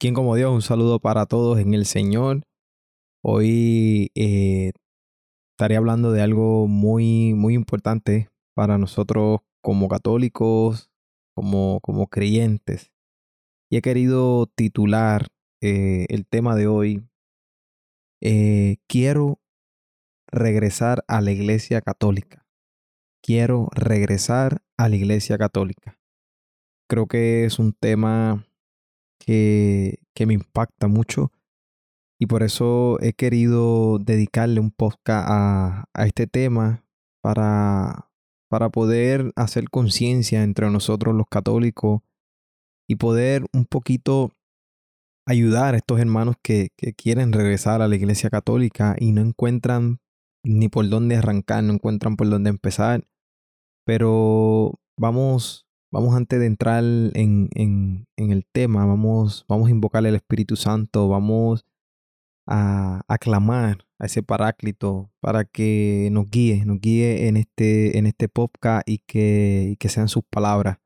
¿Quién como Dios? Un saludo para todos en el Señor. Hoy eh, estaré hablando de algo muy, muy importante para nosotros como católicos, como, como creyentes. Y he querido titular eh, el tema de hoy, eh, quiero regresar a la iglesia católica. Quiero regresar a la iglesia católica. Creo que es un tema que, me impacta mucho y por eso he querido dedicarle un podcast a, a este tema para, para poder hacer conciencia entre nosotros los católicos y poder un poquito ayudar a estos hermanos que, que, quieren regresar a la iglesia católica y no encuentran ni por dónde arrancar, no encuentran por dónde empezar. Pero vamos Vamos antes de entrar en, en, en el tema, vamos, vamos a invocarle al Espíritu Santo, vamos a aclamar a ese paráclito para que nos guíe, nos guíe en este, en este podcast y que, y que sean sus palabras,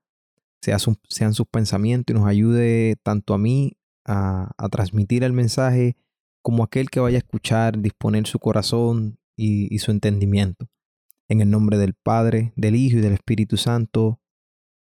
sean, sus pensamientos y nos ayude tanto a mí a, a, transmitir el mensaje como aquel que vaya a escuchar, disponer su corazón y su entendimiento. En el nombre del Padre, del Hijo y del Espíritu Santo.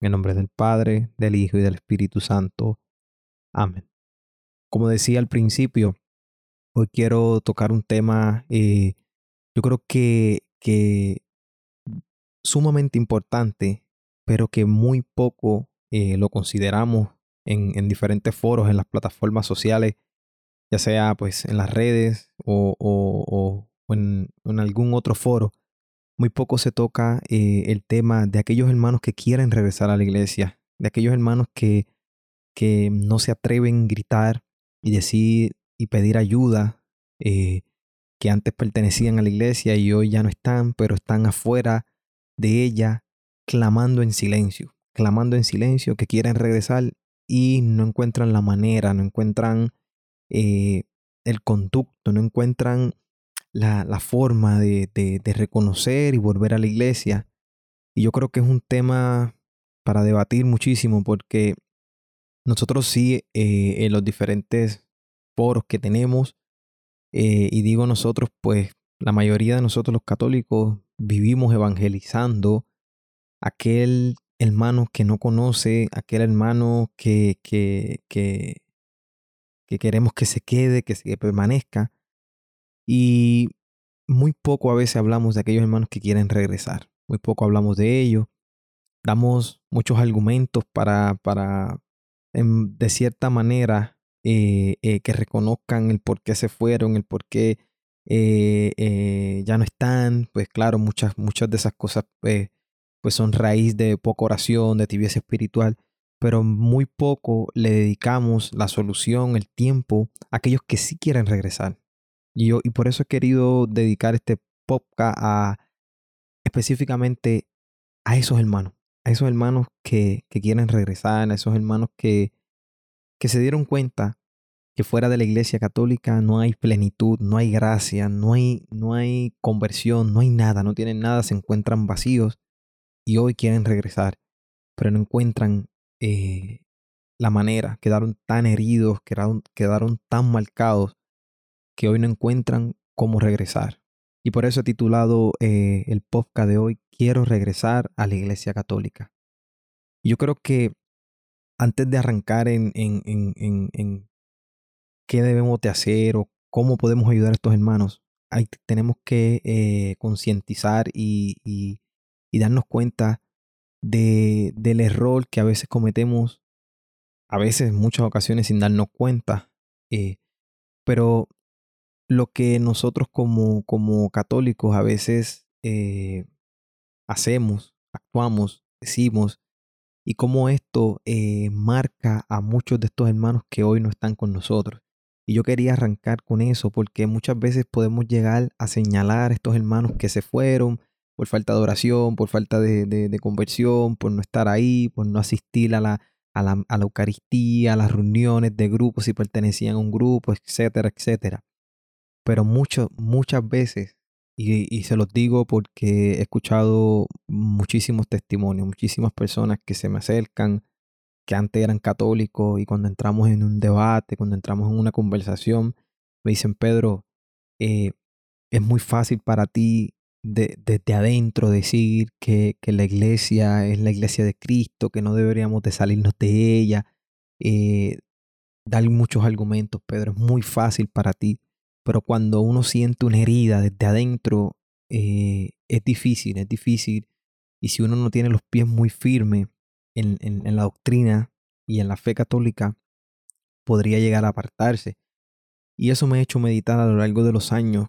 En nombre del Padre, del Hijo y del Espíritu Santo. Amén. Como decía al principio, hoy quiero tocar un tema, eh, yo creo que, que sumamente importante, pero que muy poco eh, lo consideramos en, en, diferentes foros, en las plataformas sociales, ya sea pues en las redes o, en, algún otro foro muy poco se toca eh, el tema de aquellos hermanos que quieren regresar a la iglesia, de aquellos hermanos que, que no se atreven a gritar y decir y pedir ayuda, eh, que antes pertenecían a la iglesia y hoy ya no están, pero están afuera de ella, clamando en silencio, clamando en silencio, que quieren regresar y no encuentran la manera, no encuentran eh, el conducto, no encuentran la, la forma de, de, reconocer y volver a la iglesia. Y yo creo que es un tema para debatir muchísimo porque nosotros sí eh, en los diferentes foros que tenemos, eh, y digo nosotros, pues la mayoría de nosotros los católicos vivimos evangelizando aquel hermano que no conoce, aquel hermano que, que, que, que queremos que se quede, que, que permanezca. Y muy poco a veces hablamos de aquellos hermanos que quieren regresar. Muy poco hablamos de ellos. Damos muchos argumentos para, para de cierta manera, eh, eh, que reconozcan el por qué se fueron, el por qué eh, ya no están. Pues claro, muchas, muchas de esas cosas pues son raíz de poca oración, de tibieza espiritual pero muy poco le dedicamos la solución, el tiempo a aquellos que sí quieren regresar. Y, yo, y por eso he querido dedicar este podcast a específicamente a esos hermanos, a esos hermanos que, que quieren regresar, a esos hermanos que, que se dieron cuenta que fuera de la iglesia católica no hay plenitud, no hay gracia, no hay, no hay conversión, no hay nada, no tienen nada, se encuentran vacíos y hoy quieren regresar, pero no encuentran eh, la manera, quedaron tan heridos, quedaron, quedaron tan marcados que hoy no encuentran cómo regresar. Y por eso he titulado eh, el podcast de hoy, Quiero regresar a la Iglesia Católica. Yo creo que antes de arrancar en, en, en, en qué debemos de hacer o cómo podemos ayudar a estos hermanos, tenemos que eh, concientizar y, y, darnos cuenta de, del error que a veces cometemos, a veces, muchas ocasiones, sin darnos cuenta. Eh, pero lo que nosotros como, como católicos a veces eh, hacemos, actuamos, decimos, y cómo esto eh, marca a muchos de estos hermanos que hoy no están con nosotros. Y yo quería arrancar con eso porque muchas veces podemos llegar a señalar a estos hermanos que se fueron por falta de oración, por falta de, conversión, por no estar ahí, por no asistir a la, a la, a la Eucaristía, a las reuniones de grupos si pertenecían a un grupo, etcétera, etcétera. Pero muchas veces, y, y se los digo porque he escuchado muchísimos testimonios, muchísimas personas que se me acercan, que antes eran católicos y cuando entramos en un debate, cuando entramos en una conversación, me dicen, Pedro, eh, es muy fácil para ti desde adentro decir que, que, la iglesia es la iglesia de Cristo, que no deberíamos de salirnos de ella, eh, dar muchos argumentos, Pedro, es muy fácil para ti, pero cuando uno siente una herida desde adentro, eh, es difícil, es difícil, y si uno no tiene los pies muy firmes, en, la doctrina y en la fe católica podría llegar a apartarse. Y eso me ha hecho meditar a lo largo de los años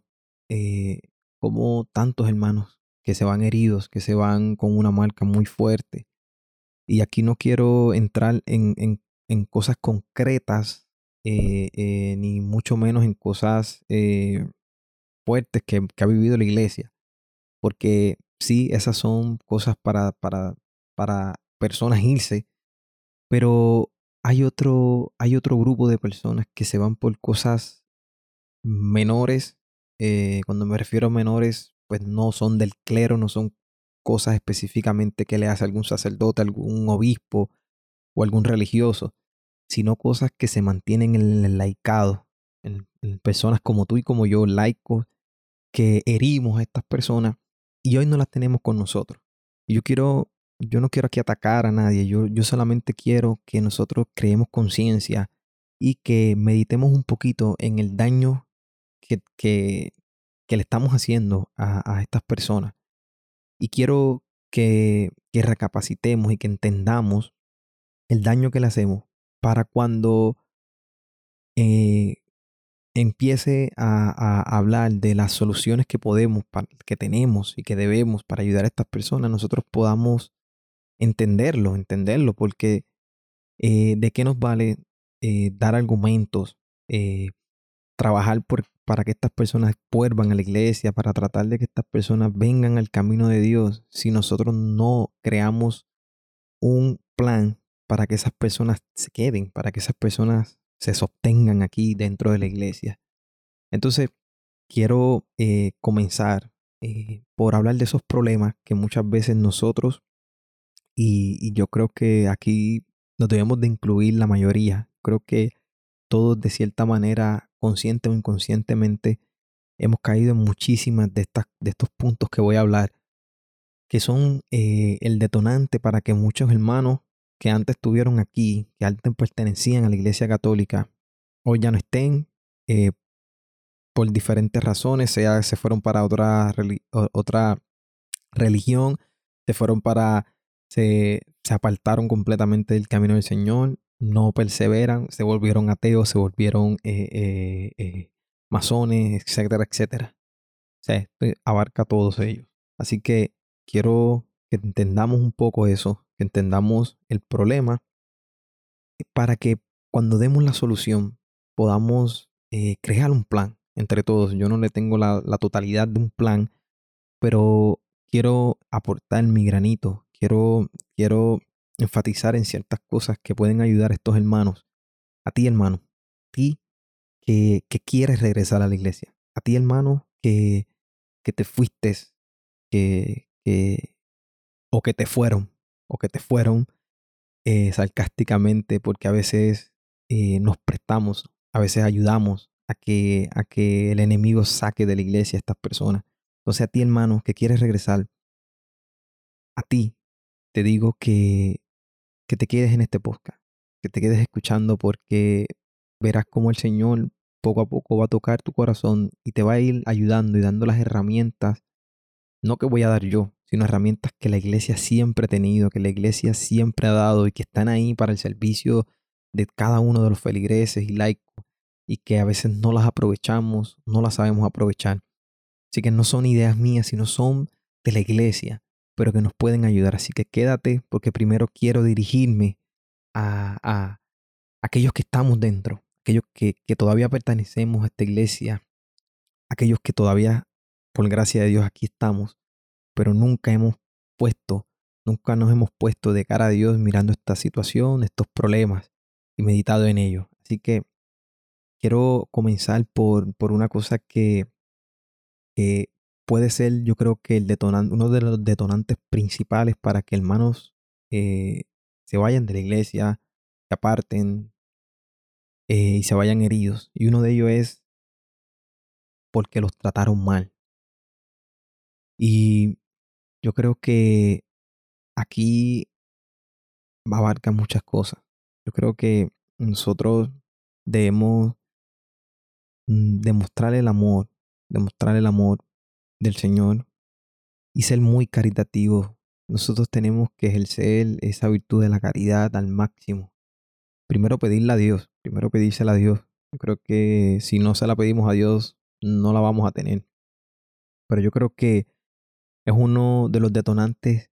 eh, como tantos hermanos que se van heridos, que se van con una marca muy fuerte. Y aquí no quiero entrar en, en, cosas concretas, eh, eh, ni mucho menos en cosas fuertes que, ha vivido la iglesia. Porque sí, esas son cosas para, para, para personas irse, pero hay otro, hay otro grupo de personas que se van por cosas menores. Eh, cuando me refiero a menores, pues no son del clero, no son cosas específicamente que le hace algún sacerdote, algún obispo o algún religioso, sino cosas que se mantienen en el laicado, en, personas como tú y como yo, laicos, que herimos a estas personas y hoy no las tenemos con nosotros. Yo quiero yo no quiero aquí atacar a nadie, yo, yo solamente quiero que nosotros creemos conciencia y que meditemos un poquito en el daño que, que, que le estamos haciendo a, a, estas personas. Y quiero que, que recapacitemos y que entendamos el daño que le hacemos para cuando eh, empiece a, hablar de las soluciones que podemos, que tenemos y que debemos para ayudar a estas personas, nosotros podamos entenderlo, entenderlo, porque eh, de qué nos vale eh, dar argumentos, trabajar para que estas personas vuelvan a la iglesia, para tratar de que estas personas vengan al camino de Dios, si nosotros no creamos un plan para que esas personas se queden, para que esas personas se sostengan aquí dentro de la iglesia. Entonces, quiero comenzar por hablar de esos problemas que muchas veces nosotros y, yo creo que aquí nos debemos de incluir la mayoría. Creo que todos de cierta manera, consciente o inconscientemente, hemos caído en muchísimas de, estas, de estos puntos que voy a hablar, que son eh, el detonante para que muchos hermanos que antes estuvieron aquí, que antes pertenecían a la Iglesia Católica, hoy ya no estén eh, por diferentes razones, sea se fueron para otra, otra religión, se fueron para se, se apartaron completamente del camino del Señor, no perseveran, se volvieron ateos, se volvieron eh, eh, masones, etcétera, etcétera. O sea, abarca todos ellos. Así que quiero que entendamos un poco eso, entendamos el problema, para que cuando demos la solución podamos crear un plan entre todos. Yo no le tengo la, la totalidad de un plan, pero quiero aportar mi granito, quiero, quiero enfatizar en ciertas cosas que pueden ayudar a estos hermanos. A ti, hermano, a ti que, que quieres regresar a la iglesia. A ti, hermano, que, que te fuiste, que, que, o que te fueron, o que te fueron eh, sarcásticamente, porque a veces eh, nos prestamos, a veces ayudamos a que, a que el enemigo saque de la iglesia a estas personas. Entonces a ti, hermano, que quieres regresar, a ti te digo que, que te quedes en este podcast, que te quedes escuchando porque verás cómo el Señor poco a poco va a tocar tu corazón y te va a ir ayudando y dando las herramientas, no que voy a dar yo, sino herramientas que la iglesia siempre ha tenido, que la iglesia siempre ha dado y que están ahí para el servicio de cada uno de los feligreses y laicos y que a veces no las aprovechamos, no las sabemos aprovechar. Así que no son ideas mías, sino son de la iglesia pero que nos pueden ayudar. Así que quédate porque primero quiero dirigirme a, a aquellos que estamos dentro, aquellos que, que todavía pertenecemos a esta iglesia, aquellos que todavía, por gracia de Dios, aquí estamos, pero nunca hemos puesto, nunca nos hemos puesto de cara a Dios mirando esta situación, estos problemas y meditado en ellos. Así que quiero comenzar por, por una cosa que, puede ser, yo creo que el detonante, uno de los detonantes principales para que hermanos eh, se vayan de la iglesia, se aparten eh, y se vayan heridos. Y uno de ellos es porque los trataron mal. Y yo creo que aquí abarca muchas cosas. Yo creo que nosotros debemos mm, demostrar el amor, demostrar el amor del Señor y ser muy caritativos. Nosotros tenemos que ejercer esa virtud de la caridad al máximo. Primero pedirle a Dios, primero pedírsela a Dios. Yo creo que si no se la pedimos a Dios, no la vamos a tener. Pero yo creo que es uno de los detonantes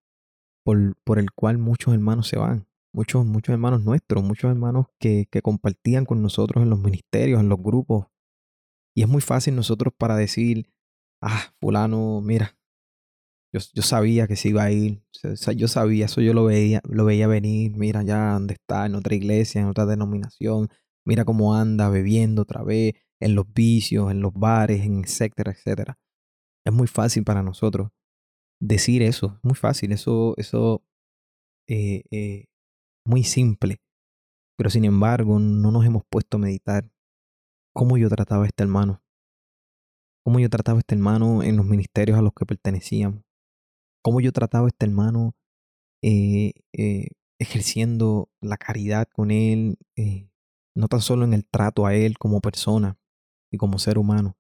por, por el cual muchos hermanos se van. Muchos, muchos hermanos nuestros, muchos hermanos que, que compartían con nosotros en los ministerios, en los grupos. Y es muy fácil nosotros para decir, ah, fulano, mira, yo, yo, sabía que se iba a ir, yo sabía, eso yo lo veía, lo veía venir, mira ya dónde está, en otra iglesia, en otra denominación, mira cómo anda bebiendo otra vez, en los vicios, en los bares, en etcétera, etcétera. Es muy fácil para nosotros decir eso, es muy fácil, eso, eso, eh, eh, muy simple. Pero sin embargo, no nos hemos puesto a meditar cómo yo trataba a este hermano, cómo yo trataba a este hermano en los ministerios a los que pertenecíamos, cómo yo trataba a este hermano eh, ejerciendo la caridad con él, no tan solo en el trato a él como persona y como ser humano,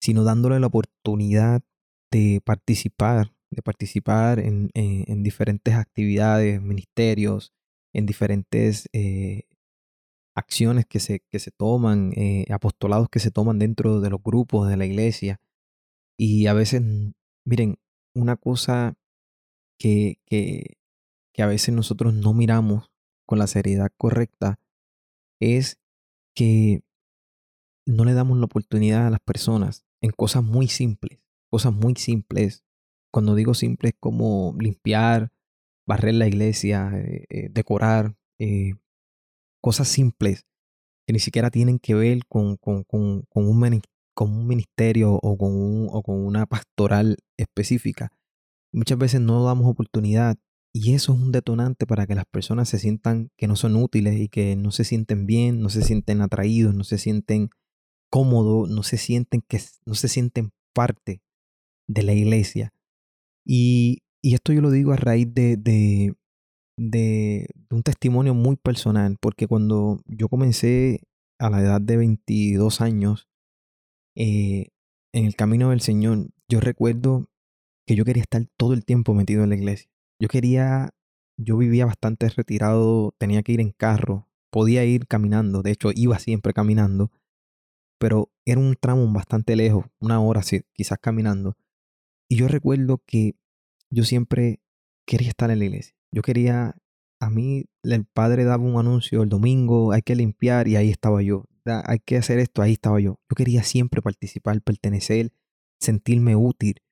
sino dándole la oportunidad de participar, de participar en, en diferentes actividades, ministerios, en diferentes acciones que se, que se toman, eh, apostolados que se toman dentro de los grupos de la iglesia. Y a veces, miren, una cosa que, que, que a veces nosotros no miramos con la seriedad correcta es que no le damos la oportunidad a las personas en cosas muy simples, cosas muy simples. Cuando digo simples como limpiar, barrer la iglesia, eh, eh, decorar, cosas simples que ni siquiera tienen que ver con, con, con, con un, un ministerio o con, un, o con una pastoral específica. Muchas veces no damos oportunidad y eso es un detonante para que las personas se sientan que no son útiles y que no se sienten bien, no se sienten atraídos, no se sienten cómodos, no se sienten que no se sienten parte de la iglesia. Y, esto yo lo digo a raíz de, un testimonio muy personal, porque cuando yo comencé a la edad de 22 años eh, en el camino del Señor, yo recuerdo que yo quería estar todo el tiempo metido en la iglesia. Yo quería, yo vivía bastante retirado, tenía que ir en carro, podía ir caminando, de hecho iba siempre caminando, pero era un tramo bastante lejos, una hora quizás caminando. Y yo recuerdo que yo siempre quería estar en la iglesia. Yo quería, a mí el padre daba un anuncio el domingo, hay que limpiar y ahí estaba yo. Hay que hacer esto, ahí estaba yo. Yo quería siempre participar, pertenecer, sentirme útil.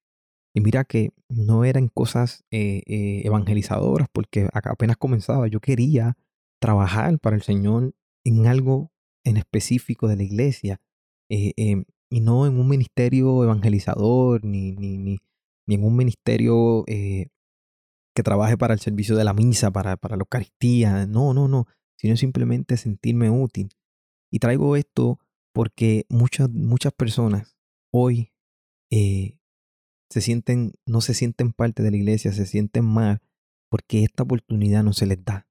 Y mira que no eran cosas eh, eh, evangelizadoras porque apenas comenzaba. Yo quería trabajar para el Señor en algo en específico de la iglesia eh, em, y no en un ministerio evangelizador ni, ni, ni, ni en un ministerio que trabaje para el servicio de la misa, para, para la Eucaristía. No, no, no. Sino simplemente sentirme útil. Y traigo esto porque muchas, muchas personas hoy eh, se sienten, no se sienten parte de la iglesia, se sienten mal porque esta oportunidad no se les da.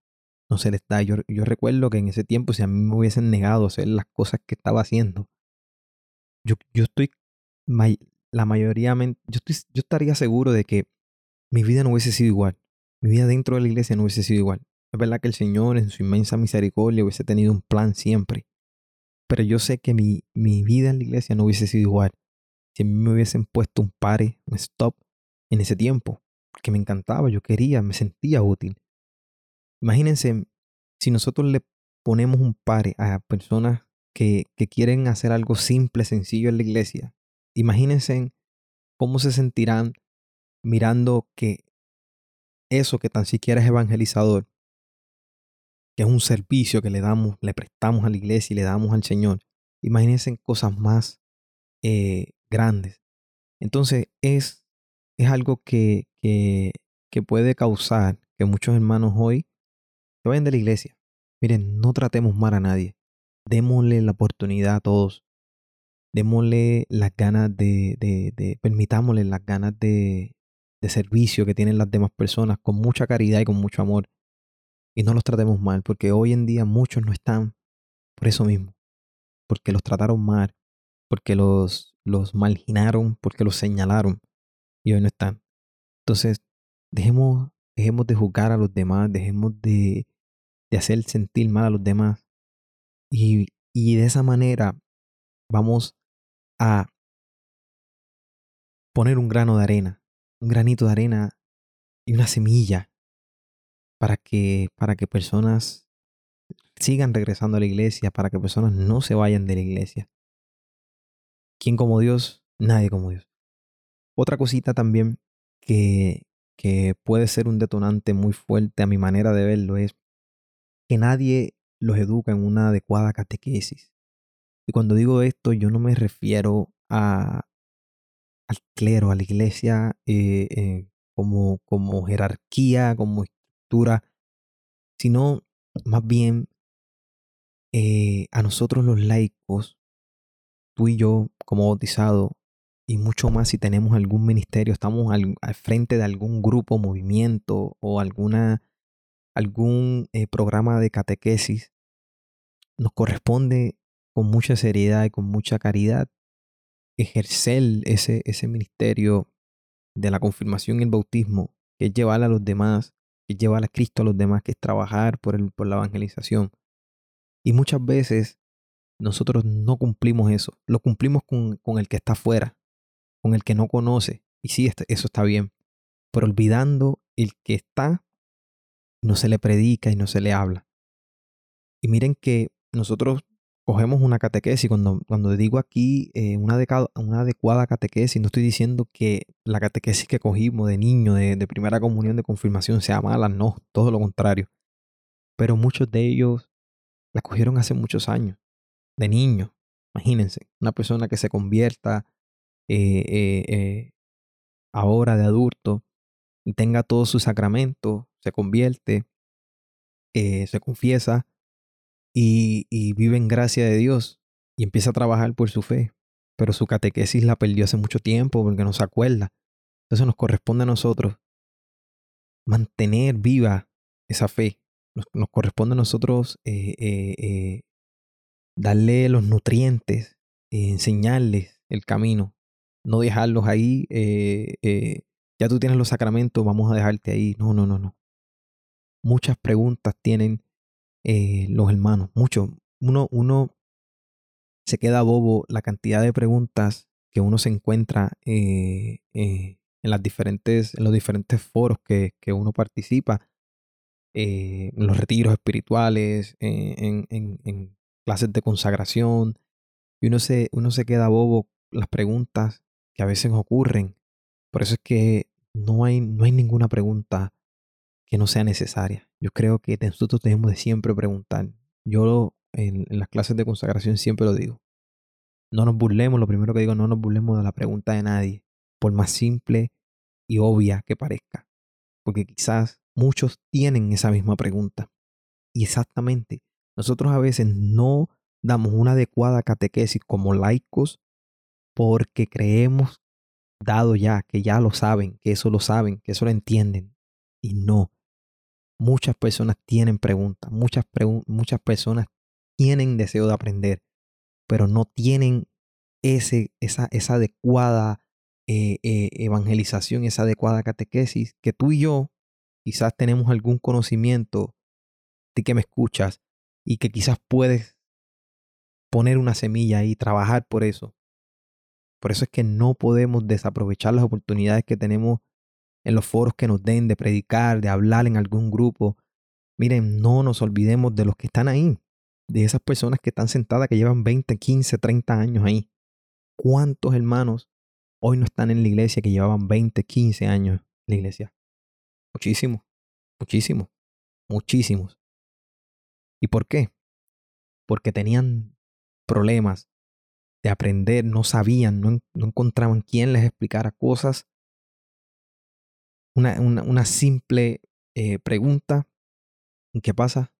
No se les da. Yo, yo recuerdo que en ese tiempo, si a mí me hubiesen negado hacer las cosas que estaba haciendo, yo, yo estoy, la mayoría, yo, estoy, yo estaría seguro de que mi vida no hubiese sido igual. Mi vida dentro de la iglesia no hubiese sido igual. Es verdad que el Señor en su inmensa misericordia hubiese tenido un plan siempre. Pero yo sé que mi, mi vida en la iglesia no hubiese sido igual si a mí me hubiesen puesto un pare, un stop en ese tiempo. porque me encantaba, yo quería, me sentía útil. Imagínense si nosotros le ponemos un par a personas que, quieren hacer algo simple, sencillo en la iglesia. Imagínense cómo se sentirán mirando que eso que tan siquiera es evangelizador, que es un servicio que le damos, le prestamos a la iglesia y le damos al Señor. Imagínense cosas más eh, grandes. Entonces es, es algo que, que, que puede causar que muchos hermanos hoy se vayan de la iglesia. Miren, no tratemos mal a nadie. Démosle la oportunidad a todos. Démosle las ganas de, de, permitámosle las ganas de, de servicio que tienen las demás personas con mucha caridad y con mucho amor y no los tratemos mal, porque hoy en día muchos no están por eso mismo, porque los trataron mal, porque los, los marginaron, porque los señalaron y hoy no están. Entonces, dejemos, dejemos de juzgar a los demás, dejemos de, de hacer sentir mal a los demás y, y de esa manera vamos a poner un grano de arena, un granito de arena y una semilla para que, para que personas sigan regresando a la iglesia, para que personas no se vayan de la iglesia. ¿Quién como Dios? Nadie como Dios. Otra cosita también que, que puede ser un detonante muy fuerte a mi manera de verlo es que nadie los educa en una adecuada catequesis. Y cuando digo esto, yo no me refiero a, al clero, a la iglesia eh, eh, como, como jerarquía, como sino más bien eh, a nosotros los laicos, tú y yo como bautizados, y mucho más si tenemos algún ministerio, estamos al, frente de algún grupo, movimiento o alguna, algún eh, programa de catequesis, nos corresponde con mucha seriedad y con mucha caridad ejercer ese, ese ministerio de la confirmación y el bautismo, que es llevar a los demás que llevar a Cristo a los demás, que es trabajar por, el, por la evangelización. Y muchas veces nosotros no cumplimos eso, lo cumplimos con, con el que está afuera, con el que no conoce. Y sí, este, eso está bien, pero olvidando el que está, no se le predica y no se le habla. Y miren que nosotros cogemos una catequesis. Cuando, cuando digo aquí eh, una, una, adecuada catequesis, no estoy diciendo que la catequesis que cogimos de niño, de, de, primera comunión, de confirmación, sea mala, no, todo lo contrario. Pero muchos de ellos la cogieron hace muchos años, de niño. Imagínense, una persona que se convierta eh, eh, ahora de adulto y tenga todos sus sacramentos, se convierte, se confiesa, y, vive en gracia de Dios y empieza a trabajar por su fe. Pero su catequesis la perdió hace mucho tiempo porque no se acuerda. Entonces nos corresponde a nosotros mantener viva esa fe. Nos, corresponde a nosotros eh, eh, eh, darle los nutrientes, enseñarles el camino, no dejarlos ahí. ya tú tienes los sacramentos, vamos a dejarte ahí. No, no, no, no. Muchas preguntas tienen eh, los hermanos, mucho. Uno, uno se queda bobo la cantidad de preguntas que uno se encuentra eh, eh, en, las diferentes, en los diferentes foros que, que uno participa, en los retiros espirituales, en, en, en, clases de consagración, y uno se, uno se queda bobo las preguntas que a veces ocurren. Por eso es que no hay, no hay ninguna pregunta que no sea necesaria. Yo creo que nosotros tenemos de siempre preguntar. Yo en, las clases de consagración siempre lo digo. No nos burlemos, lo primero que digo, no nos burlemos de la pregunta de nadie, por más simple y obvia que parezca. Porque quizás muchos tienen esa misma pregunta. Y exactamente, nosotros a veces no damos una adecuada catequesis como laicos porque creemos dado ya, que ya lo saben, que eso lo saben, que eso lo entienden. Y no, Muchas personas tienen preguntas, muchas, muchas personas tienen deseo de aprender, pero no tienen ese, esa, esa adecuada eh, eh, evangelización, esa adecuada catequesis, que tú y yo quizás tenemos algún conocimiento de que me escuchas y que quizás puedes poner una semilla y trabajar por eso. Por eso es que no podemos desaprovechar las oportunidades que tenemos en los foros que nos den de predicar, de hablar en algún grupo. Miren, no nos olvidemos de los que están ahí, de esas personas que están sentadas, que llevan 20, 15, 30 años ahí. ¿Cuántos hermanos hoy no están en la iglesia que llevaban 20, 15 años en la iglesia? Muchísimos, muchísimos, muchísimos. ¿Y por qué? Porque tenían problemas de aprender, no sabían, no, encontraban quién les explicara cosas. Una, una, simple eh, pregunta. ¿Y qué pasa?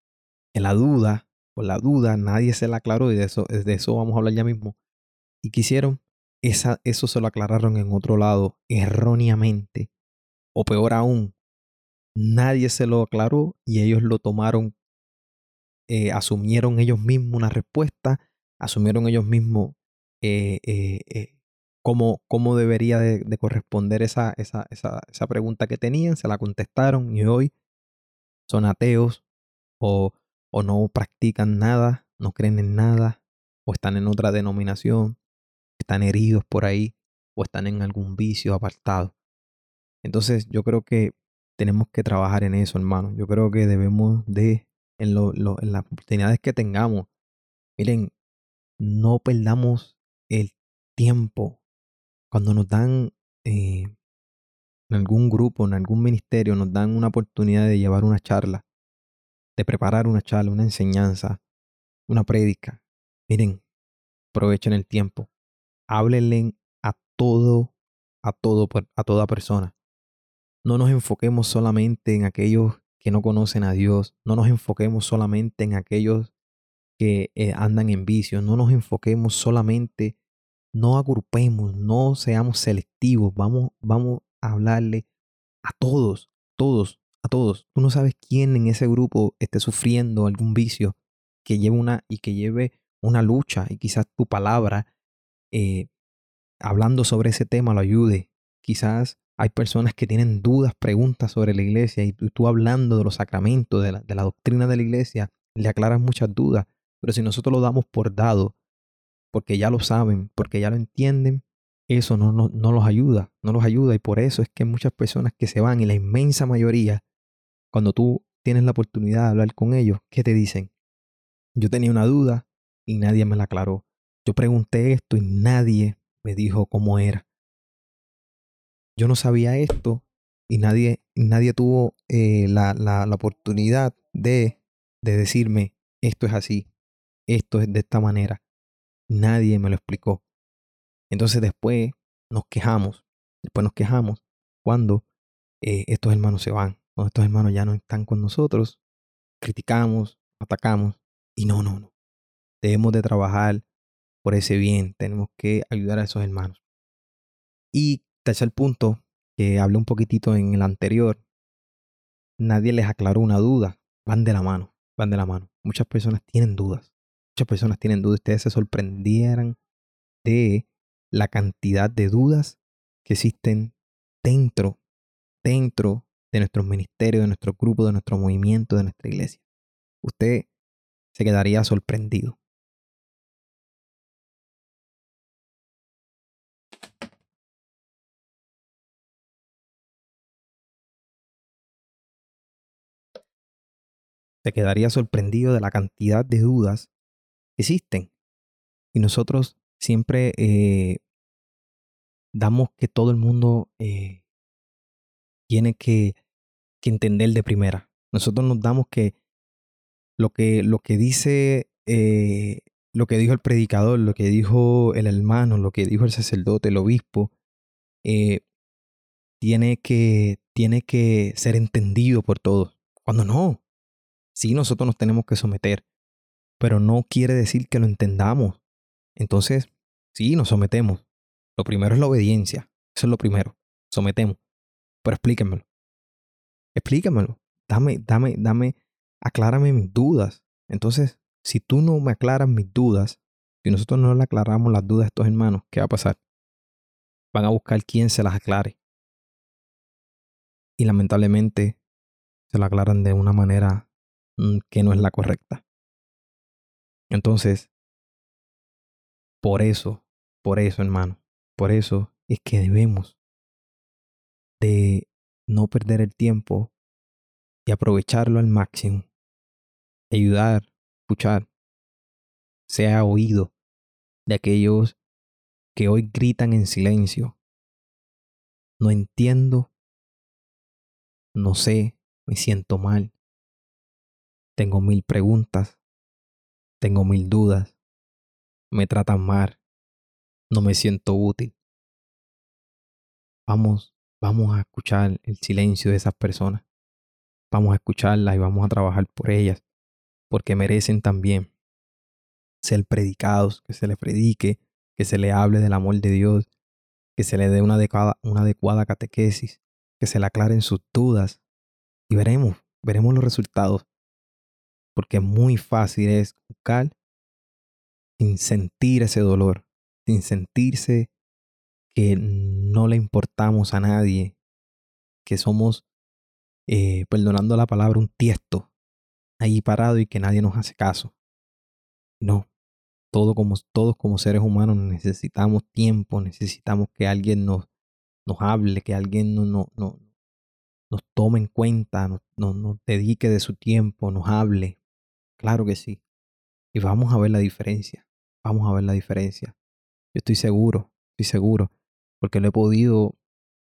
En la duda, por la duda, nadie se la aclaró y de eso, de eso vamos a hablar ya mismo. ¿Y qué hicieron? Esa, eso se lo aclararon en otro lado erróneamente. O peor aún, nadie se lo aclaró y ellos lo tomaron, eh, asumieron ellos mismos una respuesta, asumieron ellos mismos eh, cómo, cómo, debería de, corresponder esa, esa, esa, pregunta que tenían, se la contestaron y hoy son ateos o, o no practican nada, no creen en nada, o están en otra denominación, están heridos por ahí, o están en algún vicio apartado. Entonces yo creo que tenemos que trabajar en eso, hermano. Yo creo que debemos de, en, lo, en las oportunidades que tengamos, miren, no perdamos el tiempo. Cuando nos dan eh, en algún grupo, en algún ministerio, nos dan una oportunidad de llevar una charla, de preparar una charla, una enseñanza, una prédica. Miren, aprovechen el tiempo. Háblenle a todo, a todo, a toda persona. No nos enfoquemos solamente en aquellos que no conocen a Dios. No nos enfoquemos solamente en aquellos que eh, andan en vicio. No nos enfoquemos solamente, no agrupemos, no seamos selectivos. Vamos, vamos a hablarle a todos, todos, a todos. Tú no sabes quién en ese grupo esté sufriendo algún vicio que lleve una y que lleve una lucha y quizás tu palabra eh, hablando sobre ese tema lo ayude. Quizás hay personas que tienen dudas, preguntas sobre la iglesia y tú, hablando de los sacramentos, de la, de la doctrina de la iglesia, le aclaras muchas dudas. Pero si nosotros lo damos por dado, porque ya lo saben, porque ya lo entienden, eso no, no, no, los ayuda, no los ayuda. Y por eso es que muchas personas que se van, y la inmensa mayoría, cuando tú tienes la oportunidad de hablar con ellos, ¿qué te dicen? Yo tenía una duda y nadie me la aclaró. Yo pregunté esto y nadie me dijo cómo era. Yo no sabía esto y nadie, nadie tuvo eh, la, la, la oportunidad de, de decirme esto es así esto es de esta manera. Nadie me lo explicó. Entonces después nos quejamos, después nos quejamos cuando eh, estos hermanos se van, cuando estos hermanos ya no están con nosotros, criticamos, atacamos y no, no, no. Debemos de trabajar por ese bien, tenemos que ayudar a esos hermanos. Y tercer punto, que hablé un poquitito en el anterior, nadie les aclaró una duda, van de la mano, van de la mano. Muchas personas tienen dudas muchas personas tienen dudas. Ustedes se sorprendieran de la cantidad de dudas que existen dentro, dentro de nuestros ministerios, de nuestro grupo, de nuestro movimiento, de nuestra iglesia. Usted se quedaría sorprendido. Se quedaría sorprendido de la cantidad de dudas existen. Y nosotros siempre eh, damos que todo el mundo eh, tiene que, entender de primera. Nosotros nos damos que lo que, lo que dice, eh, lo que dijo el predicador, lo que dijo el hermano, lo que dijo el sacerdote, el obispo, tiene, que, tiene que ser entendido por todos. Cuando no, sí nosotros nos tenemos que someter pero no quiere decir que lo entendamos. Entonces, sí, nos sometemos. Lo primero es la obediencia. Eso es lo primero. Sometemos. Pero explíquenmelo. Explíquenmelo. Dame, dame, dame, aclárame mis dudas. Entonces, si tú no me aclaras mis dudas, si nosotros no le aclaramos las dudas a estos hermanos, ¿qué va a pasar? Van a buscar quién se las aclare. Y lamentablemente se lo aclaran de una manera mm, que no es la correcta. Entonces, por eso, por eso, hermano, por eso es que debemos de no perder el tiempo y aprovecharlo al máximo. Ayudar, escuchar, sea oído de aquellos que hoy gritan en silencio. No entiendo, no sé, me siento mal. Tengo mil preguntas, tengo mil dudas, me tratan mal, no me siento útil. Vamos, vamos a escuchar el silencio de esas personas. Vamos a escucharlas y vamos a trabajar por ellas, porque merecen también ser predicados, que se les predique, que se le hable del amor de Dios, que se le dé una adecuada, una adecuada catequesis, que se le aclaren sus dudas y veremos, veremos los resultados. Porque muy fácil es buscar sin sentir ese dolor, sin sentirse que no le importamos a nadie, que somos, eh, perdonando la palabra, un tiesto ahí parado y que nadie nos hace caso. No, como, todos como seres humanos necesitamos tiempo, necesitamos que alguien nos, nos hable, que alguien no, no, no, nos tome en cuenta, nos, nos dedique de su tiempo, nos hable. Claro que sí. Y vamos a ver la diferencia. Vamos a ver la diferencia. Yo estoy seguro, estoy seguro, porque lo he podido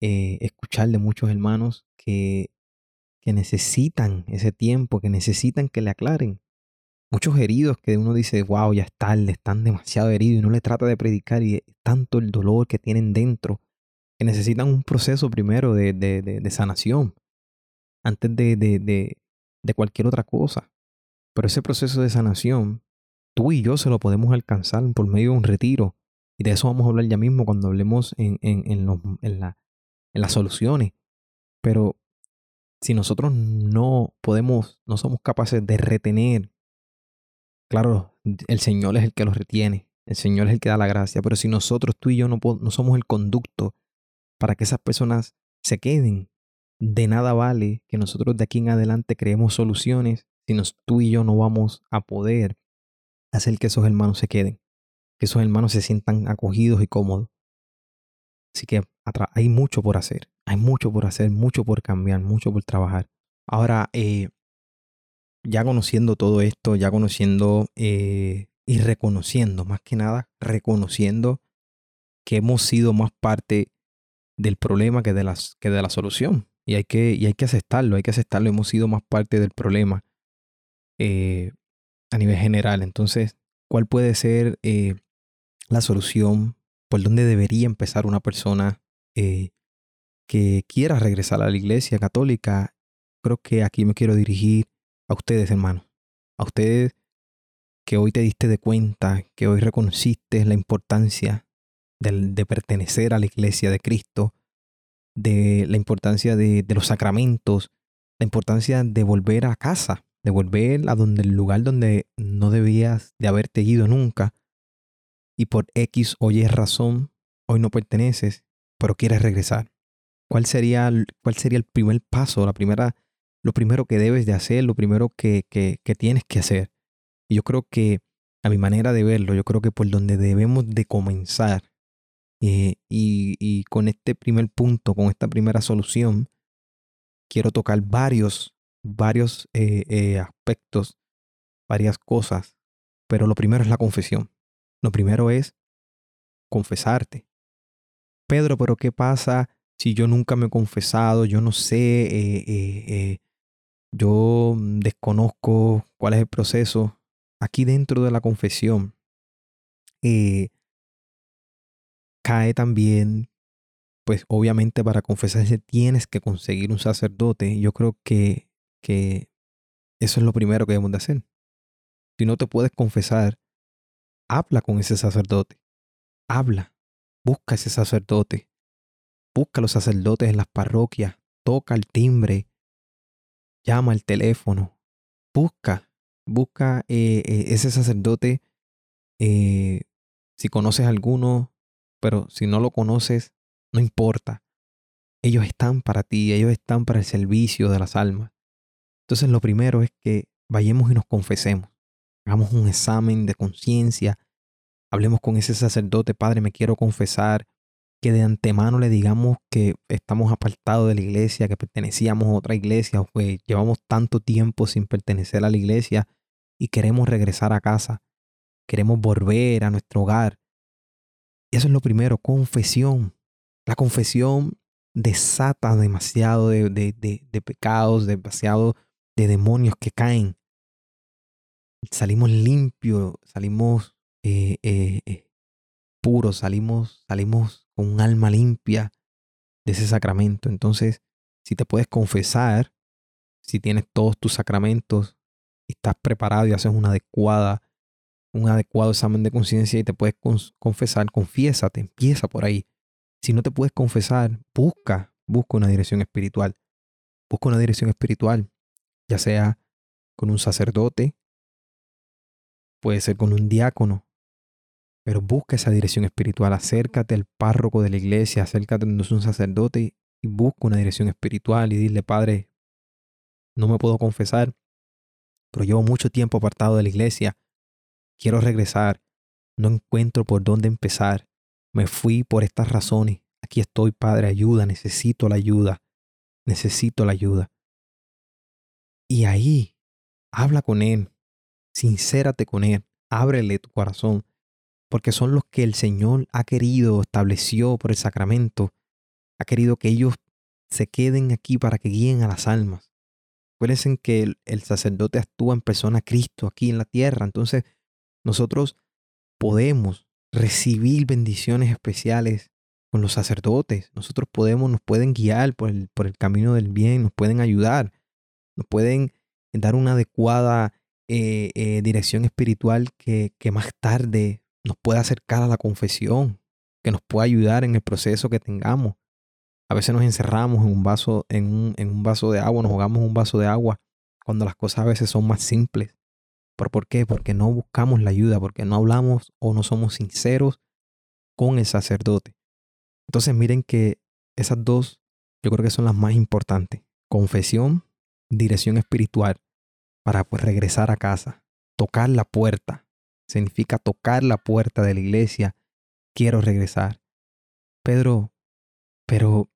eh, escuchar de muchos hermanos que, que necesitan ese tiempo, que necesitan que le aclaren muchos heridos que uno dice, wow, ya están, están demasiado heridos y no le trata de predicar y tanto el dolor que tienen dentro, que necesitan un proceso primero de, de, de, sanación antes de, de cualquier otra cosa. Pero ese proceso de sanación, tú y yo se lo podemos alcanzar por medio de un retiro. Y de eso vamos a hablar ya mismo cuando hablemos en, en, en, los, en, la, las soluciones. Pero si nosotros no podemos, no somos capaces de retener Claro, el Señor es el que los retiene, el Señor es el que da la gracia, pero si nosotros, tú y yo, no, no somos el conducto para que esas personas se queden, de nada vale que nosotros de aquí en adelante creemos soluciones si tú y yo no vamos a poder hacer que esos hermanos se queden, que esos hermanos se sientan acogidos y cómodos. Así que hay mucho por hacer, hay mucho por hacer, mucho por cambiar, mucho por trabajar. Ahora, eh, ya conociendo todo esto, ya conociendo eh, y reconociendo, más que nada, reconociendo que hemos sido más parte del problema que de, las, que de la solución. Y hay, que, y hay que aceptarlo, hay que aceptarlo. Hemos sido más parte del problema eh, a nivel general. Entonces, ¿cuál puede ser eh, la solución? ¿Por dónde debería empezar una persona que quiera regresar a la iglesia católica? Creo que aquí me quiero dirigir a ustedes, hermanos, a ustedes que hoy te diste de cuenta, que hoy reconociste la importancia de, pertenecer a la iglesia de Cristo, de la importancia de, de, los sacramentos, la importancia de volver a casa, de volver a donde el lugar donde no debías de haberte ido nunca y por X o Y razón hoy no perteneces, pero quieres regresar. ¿Cuál sería, cuál sería el primer paso, la primera lo primero que debes de hacer, lo primero que, que, tienes que hacer. Y yo creo que, a mi manera de verlo, yo creo que por donde debemos de comenzar eh, y, y, con este primer punto, con esta primera solución, quiero tocar varios, varios eh, eh, aspectos, varias cosas, pero lo primero es la confesión. Lo primero es confesarte. Pedro, pero ¿qué pasa si yo nunca me he confesado? Yo no sé, yo mm, desconozco cuál es el proceso. Aquí dentro de la confesión eh, cae también, pues obviamente para confesarse tienes que conseguir un sacerdote. Yo creo que, que eso es lo primero que debemos de hacer. Si no te puedes confesar, habla con ese sacerdote. Habla, busca ese sacerdote. Busca los sacerdotes en las parroquias, toca el timbre, llama al teléfono, busca, busca eh, eh, ese sacerdote, eh, si conoces alguno, pero si no lo conoces, no importa. Ellos están para ti, ellos están para el servicio de las almas. Entonces lo primero es que vayamos y nos confesemos, hagamos un examen de conciencia, hablemos con ese sacerdote, Padre, me quiero confesar, que de antemano le digamos que estamos apartados de la iglesia, que pertenecíamos a otra iglesia, o que llevamos tanto tiempo sin pertenecer a la iglesia y queremos regresar a casa, queremos volver a nuestro hogar. Eso es lo primero, confesión. La confesión desata demasiado de, de, de, pecados, demasiado de demonios que caen. Salimos limpios, salimos eh, eh, eh, puros, salimos, salimos con un alma limpia de ese sacramento. Entonces, si te puedes confesar, si tienes todos tus sacramentos estás preparado y haces adecuada, un adecuado examen de conciencia y te puedes confesar, confiésate, empieza por ahí. Si no te puedes confesar, busca, busca una dirección espiritual. Busca una dirección espiritual, ya sea con un sacerdote, puede ser con un diácono, pero busca esa dirección espiritual, acércate al párroco de la iglesia, acércate a un sacerdote y busca una dirección espiritual y dile, Padre, no me puedo confesar, pero llevo mucho tiempo apartado de la iglesia, quiero regresar, no encuentro por dónde empezar, me fui por estas razones, aquí estoy, Padre, ayuda, necesito la ayuda, necesito la ayuda. Y ahí, habla con Él, sincérate con Él, ábrele tu corazón porque son los que el Señor ha querido, estableció por el sacramento, ha querido que ellos se queden aquí para que guíen a las almas. Acuérdense que el, sacerdote actúa en persona Cristo aquí en la tierra, entonces nosotros podemos recibir bendiciones especiales con los sacerdotes. Nosotros podemos, nos pueden guiar por el, por el camino del bien, nos pueden ayudar, nos pueden dar una adecuada eh, eh, dirección espiritual que, que más tarde nos puede acercar a la confesión, que nos puede ayudar en el proceso que tengamos. A veces nos encerramos en un vaso, en un, en un vaso de agua, nos jugamos un vaso de agua, cuando las cosas a veces son más simples. ¿Pero por qué? Porque no buscamos la ayuda, porque no hablamos o no somos sinceros con el sacerdote. Entonces miren que esas dos yo creo que son las más importantes. Confesión, dirección espiritual para pues, regresar a casa, tocar la puerta, significa tocar la puerta de la iglesia, quiero regresar. Pedro, pero,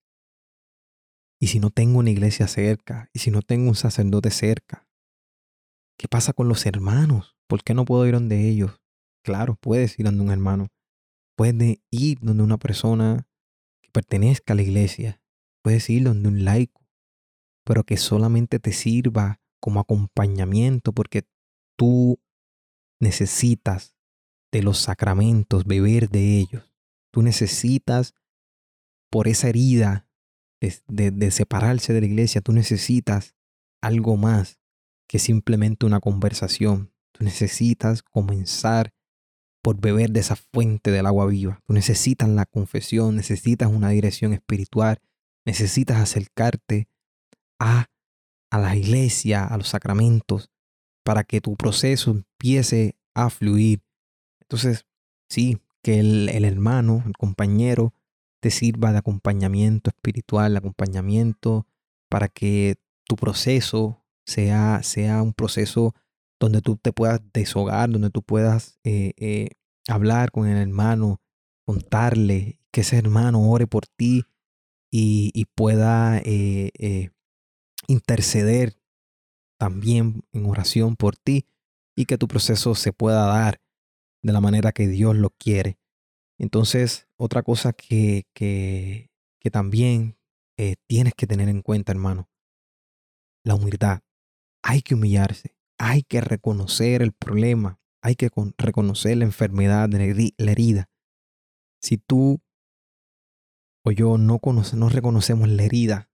¿y si no tengo una iglesia cerca? ¿Y si no tengo un sacerdote cerca? ¿Qué pasa con los hermanos? ¿Por qué no puedo ir donde ellos? Claro, puedes ir donde un hermano. Puedes ir donde una persona que pertenezca a la iglesia. Puedes ir donde un laico, pero que solamente te sirva como acompañamiento porque tú necesitas de los sacramentos, beber de ellos. Tú necesitas, por esa herida de, separarse de la iglesia, tú necesitas algo más que simplemente una conversación. Tú necesitas comenzar por beber de esa fuente del agua viva. Tú necesitas la confesión, necesitas una dirección espiritual, necesitas acercarte a, a la iglesia, a los sacramentos, para que tu proceso empiece a fluir. Entonces, sí, que el, hermano, el compañero, te sirva de acompañamiento espiritual, acompañamiento para que tu proceso sea, sea un proceso donde tú te puedas deshogar, donde tú puedas eh, eh, hablar con el hermano, contarle, que ese hermano ore por ti y, pueda eh, interceder también en oración por ti y que tu proceso se pueda dar de la manera que Dios lo quiere. Entonces, otra cosa que, que, que también eh, tienes que tener en cuenta, hermano, la humildad. Hay que humillarse, hay que reconocer el problema, hay que reconocer la enfermedad, la herida. Si tú o yo no, no reconocemos la herida,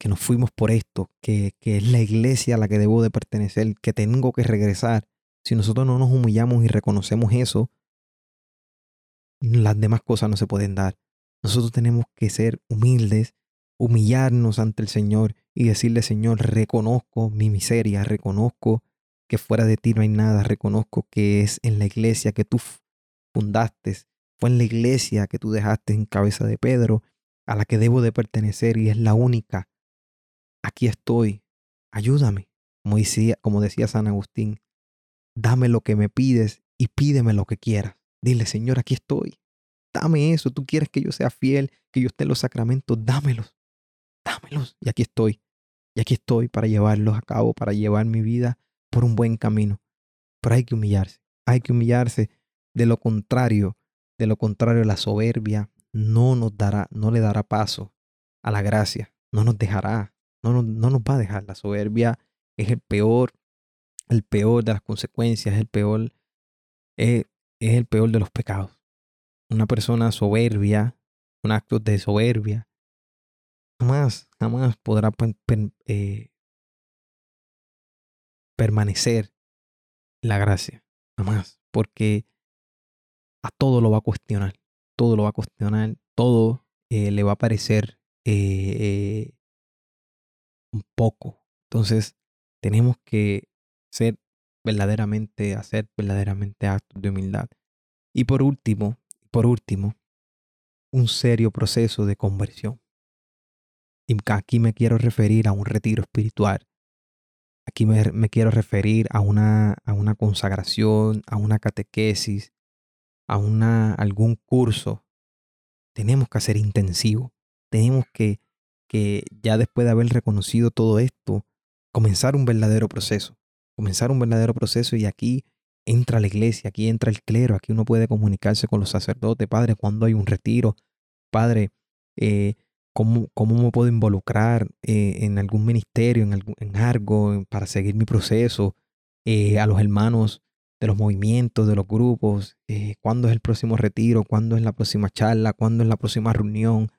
que nos fuimos por esto, que, que es la iglesia a la que debo de pertenecer, que tengo que regresar. Si nosotros no nos humillamos y reconocemos eso, las demás cosas no se pueden dar. Nosotros tenemos que ser humildes, humillarnos ante el Señor y decirle, Señor, reconozco mi miseria, reconozco que fuera de ti no hay nada, reconozco que es en la iglesia que tú fundaste, fue en la iglesia que tú dejaste en cabeza de Pedro, a la que debo de pertenecer y es la única aquí estoy, ayúdame. Como decía, como decía San Agustín, dame lo que me pides y pídeme lo que quieras. Dile, Señor, aquí estoy. dame eso. Tú quieres que yo sea fiel, que yo esté en los sacramentos, dámelos. Dámelos. Y aquí estoy. Y aquí estoy para llevarlos a cabo, para llevar mi vida por un buen camino. Pero hay que humillarse. Hay que humillarse. De lo contrario, de lo contrario, la soberbia no nos dará, no le dará paso a la gracia. No nos dejará. No, no, no nos va a dejar. La soberbia es el peor, el peor de las consecuencias, el peor, es, es el peor de los pecados. Una persona soberbia, un acto de soberbia, jamás, jamás podrá eh, permanecer la gracia. Jamás. Porque a todo lo va a cuestionar. Todo lo va a cuestionar. Todo eh, le va a parecer eh, un poco. Entonces, tenemos que ser verdaderamente, hacer verdaderamente actos de humildad. Y por último, por último, un serio proceso de conversión. Y aquí me quiero referir a un retiro espiritual. Aquí me, quiero referir a una, a una consagración, a una catequesis, a una, algún curso. Tenemos que hacer intensivo. Tenemos que, que ya después de haber reconocido todo esto, comenzar un verdadero proceso. Comenzar un verdadero proceso y aquí entra la iglesia, aquí entra el clero, aquí uno puede comunicarse con los sacerdotes, Padre, cuando hay un retiro, Padre, eh, ¿cómo, ¿cómo, me puedo involucrar eh, en algún ministerio, en, algún, en algo, para seguir mi proceso, eh, a los hermanos de los movimientos, de los grupos, cuándo es el próximo retiro, cuándo es la próxima charla, cuándo es la próxima reunión.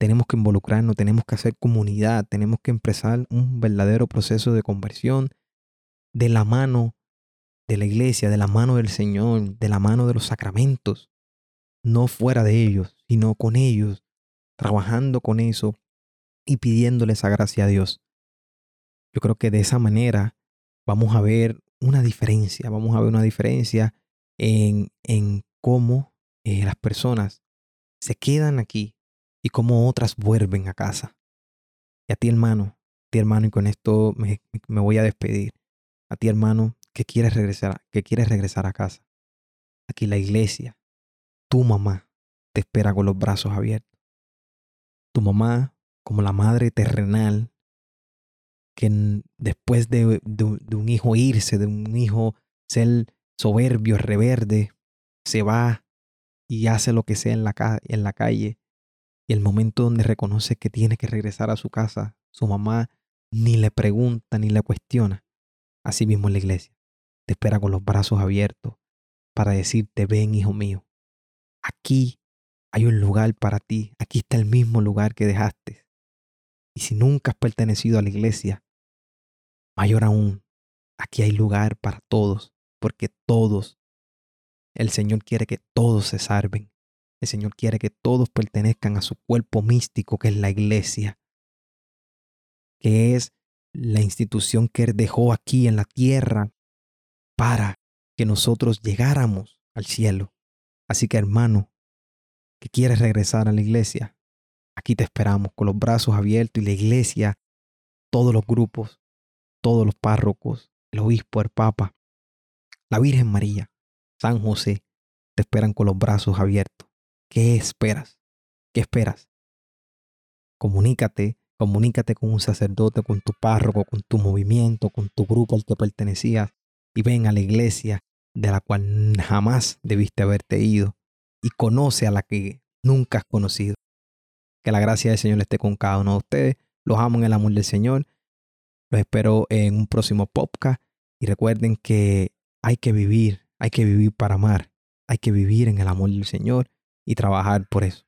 Tenemos que involucrarnos, tenemos que hacer comunidad, tenemos que empezar un verdadero proceso de conversión de la mano de la iglesia, de la mano del Señor, de la mano de los sacramentos, no fuera de ellos, sino con ellos, trabajando con eso y pidiéndole esa gracia a Dios. Yo creo que de esa manera vamos a ver una diferencia, vamos a ver una diferencia en, en cómo eh, las personas se quedan aquí y cómo otras vuelven a casa. Y a ti hermano, a ti hermano, y con esto me, me voy a despedir. A ti hermano, que quieres regresar, que quieres regresar a casa. Aquí la iglesia, tu mamá, te espera con los brazos abiertos. Tu mamá, como la madre terrenal, que después de, de, un hijo irse, de un hijo ser soberbio, reverde, se va y hace lo que sea en la, en la calle. Y el momento donde reconoce que tiene que regresar a su casa, su mamá ni le pregunta ni le cuestiona. Así mismo en la iglesia te espera con los brazos abiertos para decirte, ven hijo mío, aquí hay un lugar para ti, aquí está el mismo lugar que dejaste. Y si nunca has pertenecido a la iglesia, mayor aún, aquí hay lugar para todos, porque todos, el Señor quiere que todos se salven. El Señor quiere que todos pertenezcan a su cuerpo místico, que es la iglesia, que es la institución que Él dejó aquí en la tierra para que nosotros llegáramos al cielo. Así que hermano, que quieres regresar a la iglesia, aquí te esperamos con los brazos abiertos y la iglesia, todos los grupos, todos los párrocos, el obispo, el papa, la Virgen María, San José, te esperan con los brazos abiertos. ¿Qué esperas? ¿Qué esperas? Comunícate, comunícate con un sacerdote, con tu párroco, con tu movimiento, con tu grupo al que pertenecías y ven a la iglesia de la cual jamás debiste haberte ido y conoce a la que nunca has conocido. Que la gracia del Señor esté con cada uno de ustedes. Los amo en el amor del Señor. Los espero en un próximo podcast y recuerden que hay que vivir, hay que vivir para amar, hay que vivir en el amor del Señor y trabajar por eso.